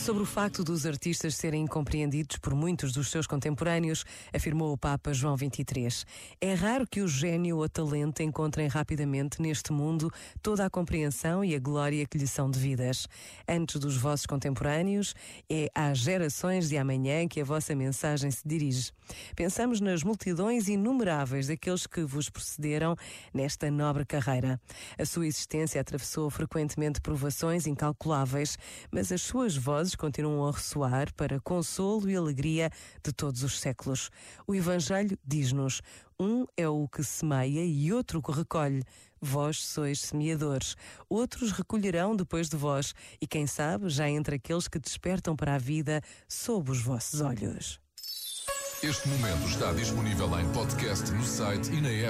Sobre o facto dos artistas serem incompreendidos por muitos dos seus contemporâneos, afirmou o Papa João XXIII. É raro que o gênio ou talento encontrem rapidamente neste mundo toda a compreensão e a glória que lhe são devidas. Antes dos vossos contemporâneos, é às gerações de amanhã que a vossa mensagem se dirige. Pensamos nas multidões inumeráveis daqueles que vos precederam nesta nobre carreira. A sua existência atravessou frequentemente provações incalculáveis, mas as suas vozes vozes continuam a ressoar para consolo e alegria de todos os séculos. O Evangelho diz-nos: um é o que semeia e outro o que recolhe. Vós sois semeadores, outros recolherão depois de vós, e quem sabe, já entre aqueles que despertam para a vida sob os vossos olhos. Este momento está disponível em podcast no site e na app.